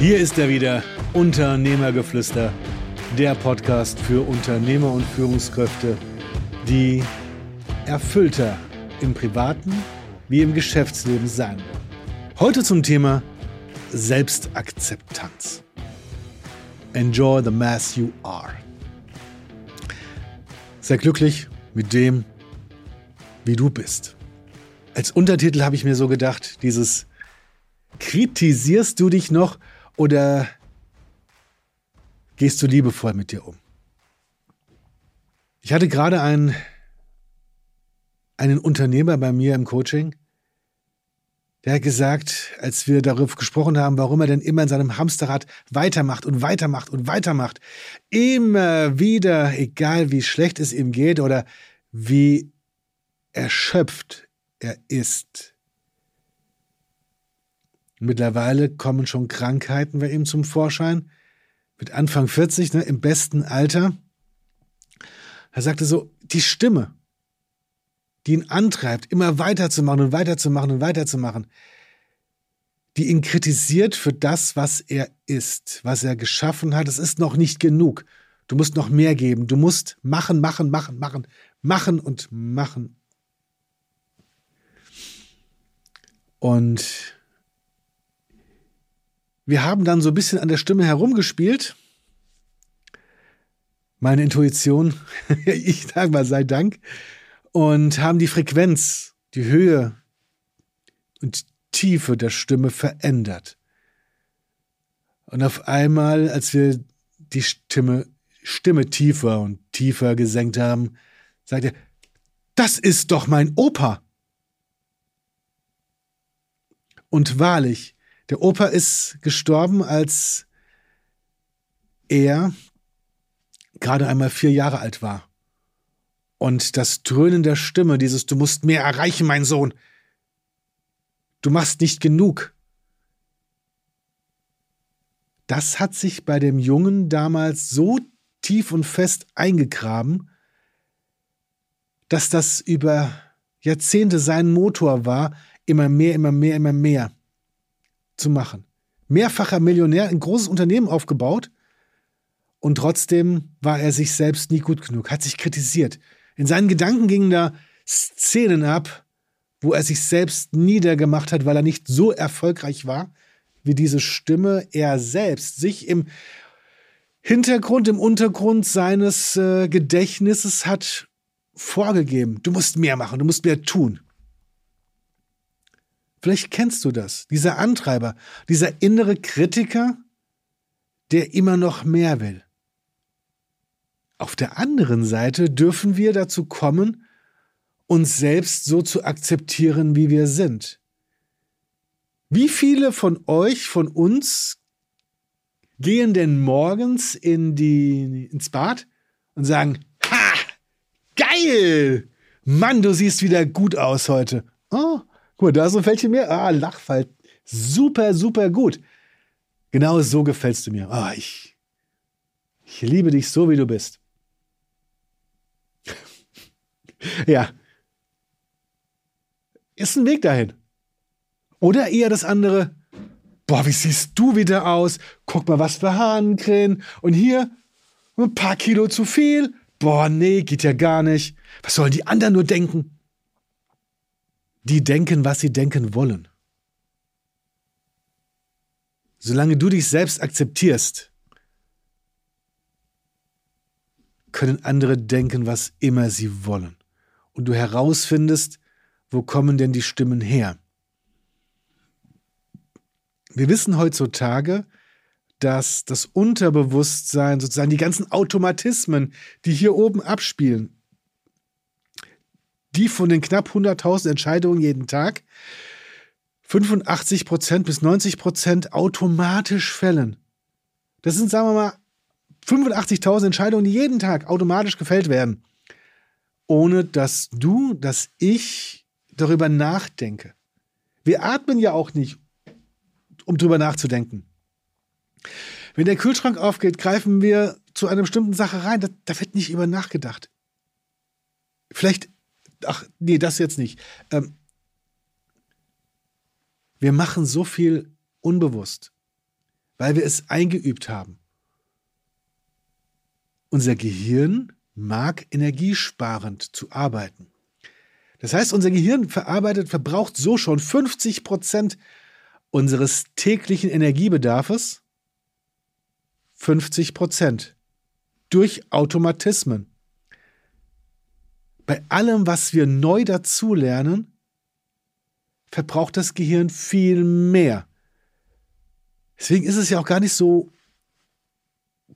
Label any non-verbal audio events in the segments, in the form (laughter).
Hier ist er wieder, Unternehmergeflüster, der Podcast für Unternehmer und Führungskräfte, die erfüllter im privaten wie im Geschäftsleben sein wollen. Heute zum Thema Selbstakzeptanz. Enjoy the mass you are. Sei glücklich mit dem, wie du bist. Als Untertitel habe ich mir so gedacht, dieses Kritisierst du dich noch oder gehst du liebevoll mit dir um? Ich hatte gerade einen, einen Unternehmer bei mir im Coaching, der hat gesagt, als wir darüber gesprochen haben, warum er denn immer in seinem Hamsterrad weitermacht und weitermacht und weitermacht, immer wieder, egal wie schlecht es ihm geht oder wie erschöpft er ist. Mittlerweile kommen schon Krankheiten bei ihm zum Vorschein. Mit Anfang 40, ne, im besten Alter. Er sagte so, die Stimme, die ihn antreibt, immer weiterzumachen und weiterzumachen und weiterzumachen, die ihn kritisiert für das, was er ist, was er geschaffen hat. Es ist noch nicht genug. Du musst noch mehr geben. Du musst machen, machen, machen, machen, machen und machen. Und wir haben dann so ein bisschen an der Stimme herumgespielt. Meine Intuition, (laughs) ich sage mal, sei Dank. Und haben die Frequenz, die Höhe und Tiefe der Stimme verändert. Und auf einmal, als wir die Stimme, Stimme tiefer und tiefer gesenkt haben, sagt er, das ist doch mein Opa. Und wahrlich, der Opa ist gestorben, als er gerade einmal vier Jahre alt war. Und das Dröhnen der Stimme, dieses Du musst mehr erreichen, mein Sohn. Du machst nicht genug. Das hat sich bei dem Jungen damals so tief und fest eingegraben, dass das über Jahrzehnte sein Motor war, immer mehr, immer mehr, immer mehr zu machen. Mehrfacher Millionär, ein großes Unternehmen aufgebaut und trotzdem war er sich selbst nie gut genug, hat sich kritisiert. In seinen Gedanken gingen da Szenen ab, wo er sich selbst niedergemacht hat, weil er nicht so erfolgreich war, wie diese Stimme er selbst sich im Hintergrund, im Untergrund seines äh, Gedächtnisses hat vorgegeben. Du musst mehr machen, du musst mehr tun. Vielleicht kennst du das, dieser Antreiber, dieser innere Kritiker, der immer noch mehr will. Auf der anderen Seite dürfen wir dazu kommen, uns selbst so zu akzeptieren, wie wir sind. Wie viele von euch, von uns, gehen denn morgens in die, ins Bad und sagen, ha, geil, Mann, du siehst wieder gut aus heute. Oh, Guck mal, da so ein Fältchen mehr. Ah, Lachfall. Super, super gut. Genau so gefällst du mir. Ah, ich, ich liebe dich so, wie du bist. (laughs) ja. Ist ein Weg dahin. Oder eher das andere. Boah, wie siehst du wieder aus? Guck mal, was für Hahnkrähen. Und hier ein paar Kilo zu viel. Boah, nee, geht ja gar nicht. Was sollen die anderen nur denken? Die denken, was sie denken wollen. Solange du dich selbst akzeptierst, können andere denken, was immer sie wollen. Und du herausfindest, wo kommen denn die Stimmen her. Wir wissen heutzutage, dass das Unterbewusstsein, sozusagen die ganzen Automatismen, die hier oben abspielen, die von den knapp 100.000 Entscheidungen jeden Tag 85% bis 90% automatisch fällen. Das sind, sagen wir mal, 85.000 Entscheidungen, die jeden Tag automatisch gefällt werden. Ohne dass du, dass ich darüber nachdenke. Wir atmen ja auch nicht, um darüber nachzudenken. Wenn der Kühlschrank aufgeht, greifen wir zu einer bestimmten Sache rein. Da, da wird nicht über nachgedacht. Vielleicht ach, nee, das jetzt nicht. Ähm, wir machen so viel unbewusst. weil wir es eingeübt haben. Unser Gehirn mag energiesparend zu arbeiten. Das heißt, unser Gehirn verarbeitet, verbraucht so schon 50 Prozent unseres täglichen Energiebedarfs. 50 Prozent. Durch Automatismen. Bei allem, was wir neu dazulernen, verbraucht das Gehirn viel mehr. Deswegen ist es ja auch gar nicht so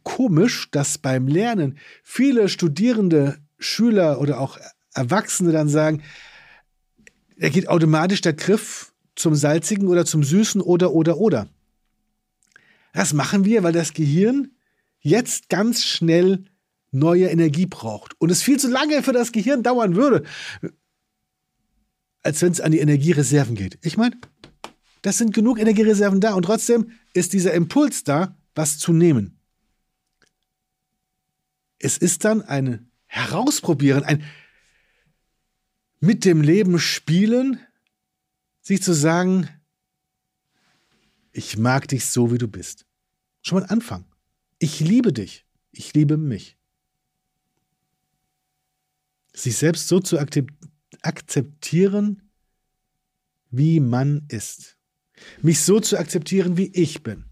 komisch, dass beim Lernen viele Studierende, Schüler oder auch Erwachsene dann sagen, da geht automatisch der Griff zum Salzigen oder zum Süßen oder oder oder. Das machen wir, weil das Gehirn jetzt ganz schnell neue Energie braucht und es viel zu lange für das Gehirn dauern würde, als wenn es an die Energiereserven geht. Ich meine, das sind genug Energiereserven da und trotzdem ist dieser Impuls da, was zu nehmen. Es ist dann ein Herausprobieren, ein mit dem Leben spielen, sich zu sagen, ich mag dich so, wie du bist. Schon mal Anfang. Ich liebe dich. Ich liebe mich. Sich selbst so zu akzeptieren, wie man ist. Mich so zu akzeptieren, wie ich bin.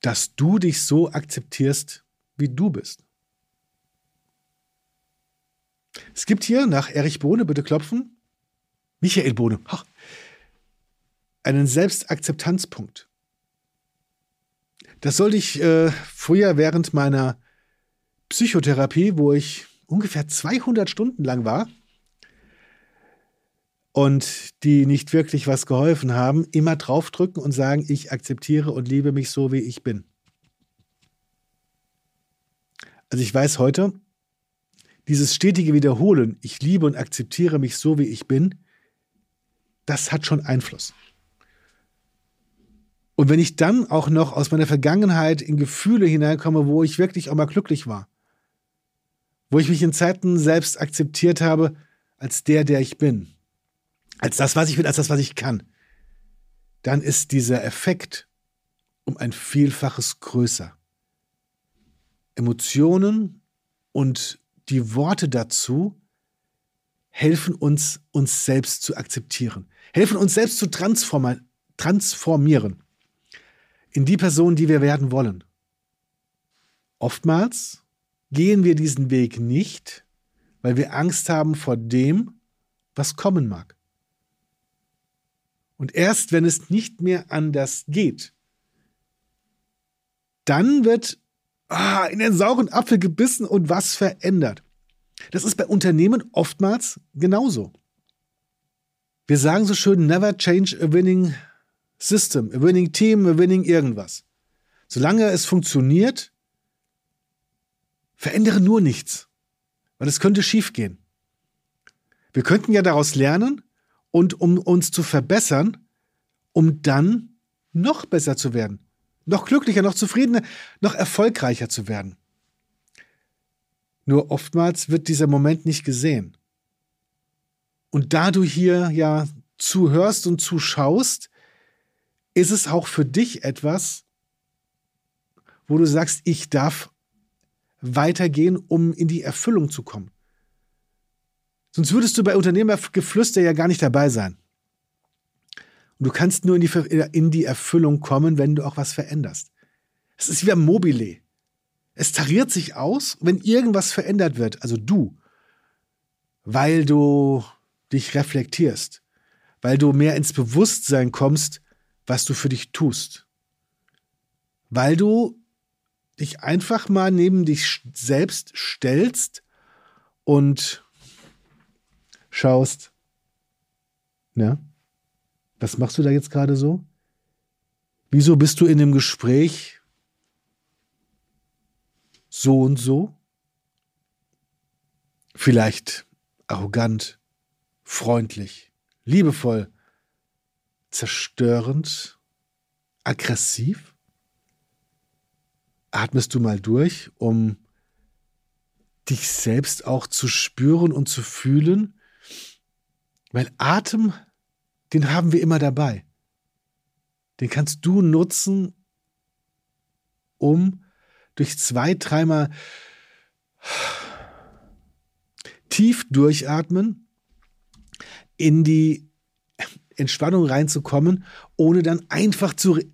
Dass du dich so akzeptierst, wie du bist. Es gibt hier nach Erich Bohne, bitte klopfen, Michael Bohne, ach, einen Selbstakzeptanzpunkt. Das sollte ich äh, früher während meiner Psychotherapie, wo ich ungefähr 200 Stunden lang war und die nicht wirklich was geholfen haben, immer draufdrücken und sagen, ich akzeptiere und liebe mich so, wie ich bin. Also ich weiß heute, dieses stetige Wiederholen, ich liebe und akzeptiere mich so, wie ich bin, das hat schon Einfluss. Und wenn ich dann auch noch aus meiner Vergangenheit in Gefühle hineinkomme, wo ich wirklich auch mal glücklich war, wo ich mich in Zeiten selbst akzeptiert habe als der, der ich bin, als das, was ich bin, als das, was ich kann, dann ist dieser Effekt um ein Vielfaches größer. Emotionen und die Worte dazu helfen uns, uns selbst zu akzeptieren, helfen uns selbst zu transformieren in die Person, die wir werden wollen. Oftmals gehen wir diesen Weg nicht, weil wir Angst haben vor dem, was kommen mag. Und erst wenn es nicht mehr anders geht, dann wird ah, in den sauren Apfel gebissen und was verändert. Das ist bei Unternehmen oftmals genauso. Wir sagen so schön, never change a winning system, a winning team, a winning irgendwas. Solange es funktioniert, verändere nur nichts, weil es könnte schiefgehen. Wir könnten ja daraus lernen und um uns zu verbessern, um dann noch besser zu werden noch glücklicher, noch zufriedener, noch erfolgreicher zu werden. Nur oftmals wird dieser Moment nicht gesehen. Und da du hier ja zuhörst und zuschaust, ist es auch für dich etwas, wo du sagst, ich darf weitergehen, um in die Erfüllung zu kommen. Sonst würdest du bei Unternehmergeflüster ja gar nicht dabei sein. Und du kannst nur in die, in die Erfüllung kommen, wenn du auch was veränderst. Es ist wie ein Mobile. Es tariert sich aus, wenn irgendwas verändert wird, also du, weil du dich reflektierst, weil du mehr ins Bewusstsein kommst, was du für dich tust, weil du dich einfach mal neben dich selbst stellst und schaust, ne? Was machst du da jetzt gerade so? Wieso bist du in dem Gespräch so und so? Vielleicht arrogant, freundlich, liebevoll, zerstörend, aggressiv? Atmest du mal durch, um dich selbst auch zu spüren und zu fühlen? Weil Atem den haben wir immer dabei. den kannst du nutzen, um durch zwei, dreimal tief durchatmen, in die Entspannung reinzukommen, ohne dann einfach zu re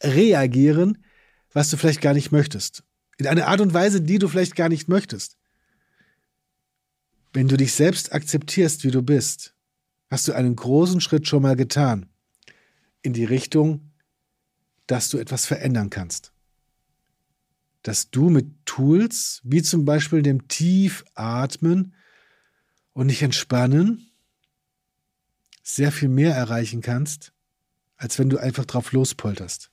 reagieren, was du vielleicht gar nicht möchtest. In einer Art und Weise, die du vielleicht gar nicht möchtest. Wenn du dich selbst akzeptierst, wie du bist, hast du einen großen Schritt schon mal getan in die Richtung, dass du etwas verändern kannst. Dass du mit Tools, wie zum Beispiel dem Tiefatmen und dich entspannen, sehr viel mehr erreichen kannst, als wenn du einfach drauf lospolterst.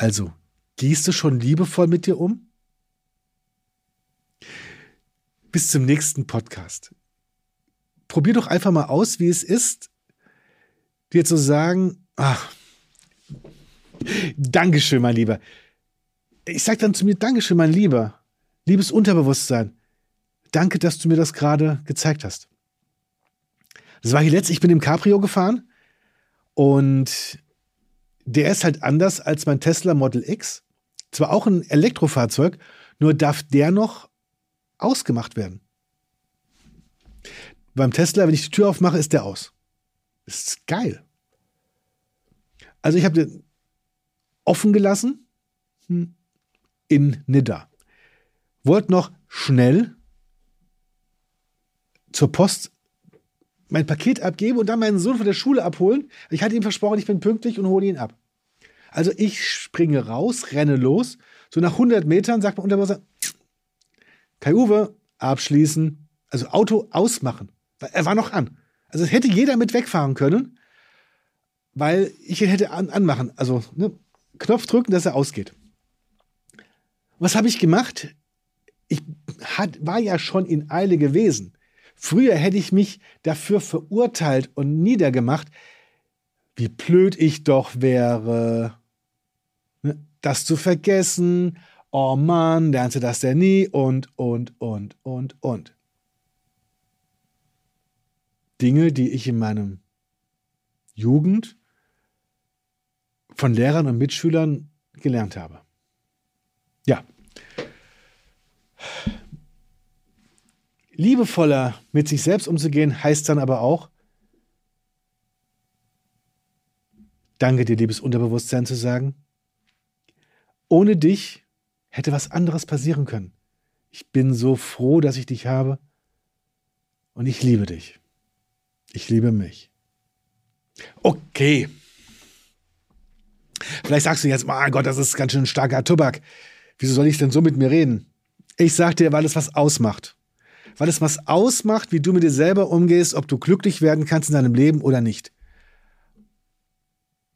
Also, gehst du schon liebevoll mit dir um? Bis zum nächsten Podcast. Probier doch einfach mal aus, wie es ist, dir zu sagen, ach, Dankeschön, mein Lieber. Ich sag dann zu mir, Dankeschön, mein Lieber. Liebes Unterbewusstsein. Danke, dass du mir das gerade gezeigt hast. Das war hier letztlich, ich bin im Cabrio gefahren und der ist halt anders als mein Tesla Model X. Zwar auch ein Elektrofahrzeug, nur darf der noch ausgemacht werden. Beim Tesla, wenn ich die Tür aufmache, ist der aus. Ist geil. Also ich habe den offen gelassen hm, in Nidda. Wollte noch schnell zur Post mein Paket abgeben und dann meinen Sohn von der Schule abholen. Ich hatte ihm versprochen, ich bin pünktlich und hole ihn ab. Also ich springe raus, renne los. So nach 100 Metern sagt man Unterwasser, Kai Uwe, abschließen. Also Auto ausmachen. Er war noch an. Also es hätte jeder mit wegfahren können, weil ich ihn hätte an, anmachen. Also ne, Knopf drücken, dass er ausgeht. Was habe ich gemacht? Ich hat, war ja schon in Eile gewesen. Früher hätte ich mich dafür verurteilt und niedergemacht, wie blöd ich doch wäre, das zu vergessen. Oh Mann, lernst du das denn nie? Und, und, und, und, und. Dinge, die ich in meinem Jugend von Lehrern und Mitschülern gelernt habe. Ja liebevoller mit sich selbst umzugehen, heißt dann aber auch, Danke dir, liebes Unterbewusstsein, zu sagen. Ohne dich hätte was anderes passieren können. Ich bin so froh, dass ich dich habe. Und ich liebe dich. Ich liebe mich. Okay. Vielleicht sagst du jetzt, mein Gott, das ist ganz schön starker Tobak. Wieso soll ich denn so mit mir reden? Ich sag dir, weil es was ausmacht weil es was ausmacht, wie du mit dir selber umgehst, ob du glücklich werden kannst in deinem Leben oder nicht.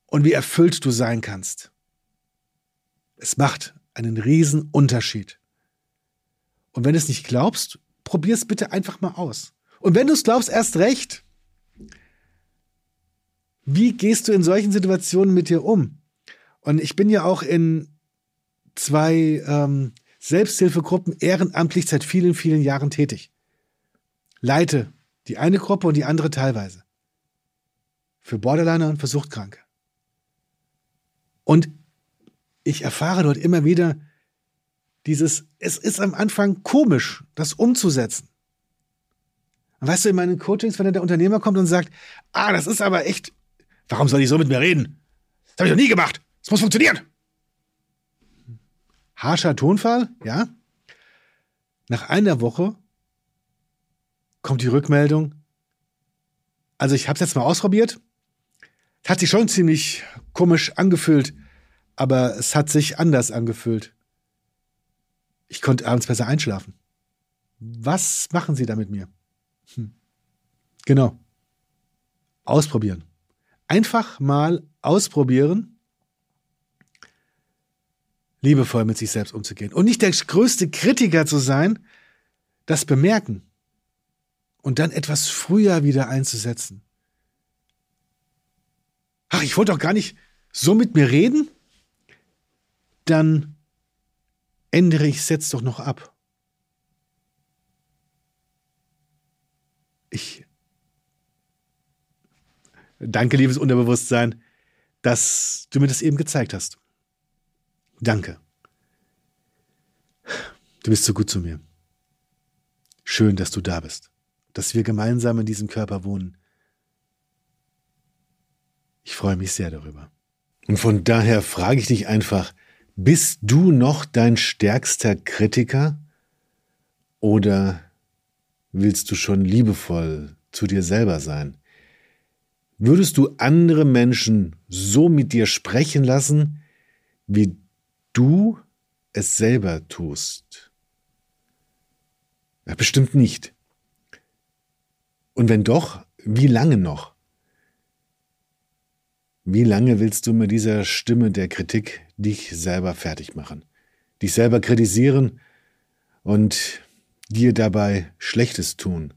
Und wie erfüllt du sein kannst. Es macht einen riesen Unterschied. Und wenn du es nicht glaubst, probier es bitte einfach mal aus. Und wenn du es glaubst, erst recht. Wie gehst du in solchen Situationen mit dir um? Und ich bin ja auch in zwei ähm, Selbsthilfegruppen ehrenamtlich seit vielen, vielen Jahren tätig. Leite die eine Gruppe und die andere teilweise. Für Borderliner und für Suchtkranke. Und ich erfahre dort immer wieder dieses, es ist am Anfang komisch, das umzusetzen. Und weißt du, in meinen Coachings, wenn der Unternehmer kommt und sagt, ah, das ist aber echt, warum soll ich so mit mir reden? Das habe ich noch nie gemacht. Das muss funktionieren harscher Tonfall, ja. Nach einer Woche kommt die Rückmeldung. Also ich habe es jetzt mal ausprobiert. Es hat sich schon ziemlich komisch angefühlt, aber es hat sich anders angefühlt. Ich konnte abends besser einschlafen. Was machen Sie da mit mir? Hm. Genau. Ausprobieren. Einfach mal ausprobieren liebevoll mit sich selbst umzugehen und nicht der größte Kritiker zu sein, das bemerken und dann etwas früher wieder einzusetzen. Ach, ich wollte doch gar nicht so mit mir reden? Dann ändere ich es jetzt doch noch ab. Ich danke, liebes Unterbewusstsein. dass du mir das eben gezeigt hast. Danke. Du bist so gut zu mir. Schön, dass du da bist, dass wir gemeinsam in diesem Körper wohnen. Ich freue mich sehr darüber. Und von daher frage ich dich einfach, bist du noch dein stärkster Kritiker oder willst du schon liebevoll zu dir selber sein? Würdest du andere Menschen so mit dir sprechen lassen, wie du es selber tust? Ja, bestimmt nicht. Und wenn doch, wie lange noch? Wie lange willst du mit dieser Stimme der Kritik dich selber fertig machen? Dich selber kritisieren und dir dabei Schlechtes tun,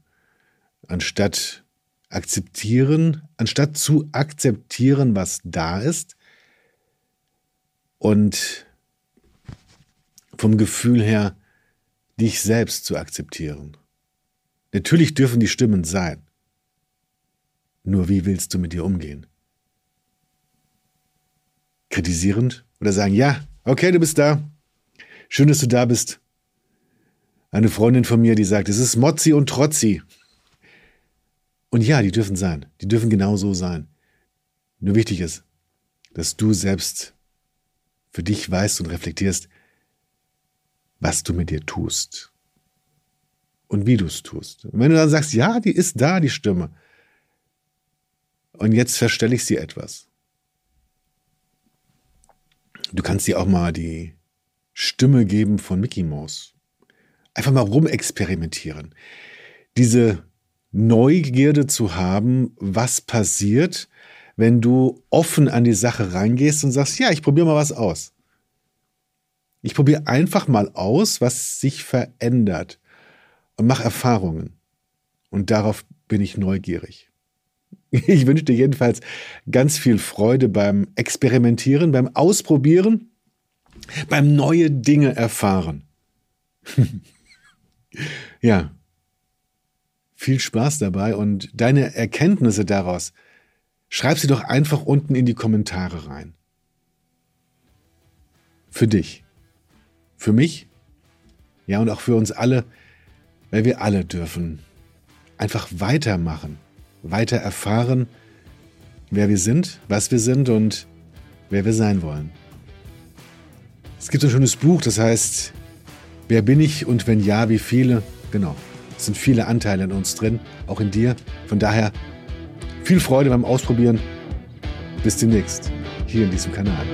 anstatt akzeptieren, anstatt zu akzeptieren, was da ist und vom Gefühl her dich selbst zu akzeptieren. Natürlich dürfen die Stimmen sein. Nur wie willst du mit dir umgehen? Kritisierend oder sagen, ja, okay, du bist da. Schön, dass du da bist. Eine Freundin von mir, die sagt, es ist Mozzi und Trotzi. Und ja, die dürfen sein. Die dürfen genau so sein. Nur wichtig ist, dass du selbst für dich weißt und reflektierst, was du mit dir tust. Und wie du es tust. Und wenn du dann sagst, ja, die ist da, die Stimme. Und jetzt verstelle ich sie etwas. Du kannst dir auch mal die Stimme geben von Mickey Mouse. Einfach mal rumexperimentieren. Diese Neugierde zu haben, was passiert, wenn du offen an die Sache reingehst und sagst, ja, ich probiere mal was aus. Ich probiere einfach mal aus, was sich verändert und mache Erfahrungen. Und darauf bin ich neugierig. (laughs) Ich wünsche dir jedenfalls ganz viel Freude beim Experimentieren, beim Ausprobieren, beim neue Dinge erfahren. (laughs) ja, viel Spaß dabei und deine Erkenntnisse daraus, schreib sie doch einfach unten in die Kommentare rein. Für dich. Für mich. Ja, und auch für uns alle, weil wir alle dürfen einfach weitermachen, weiter erfahren, wer wir sind, was wir sind und wer wir sein wollen. Es gibt ein schönes Buch, das heißt, wer bin ich und wenn ja, wie viele? Genau. Es sind viele Anteile in uns drin, auch in dir. Von daher viel Freude beim Ausprobieren. Bis demnächst hier in diesem Kanal.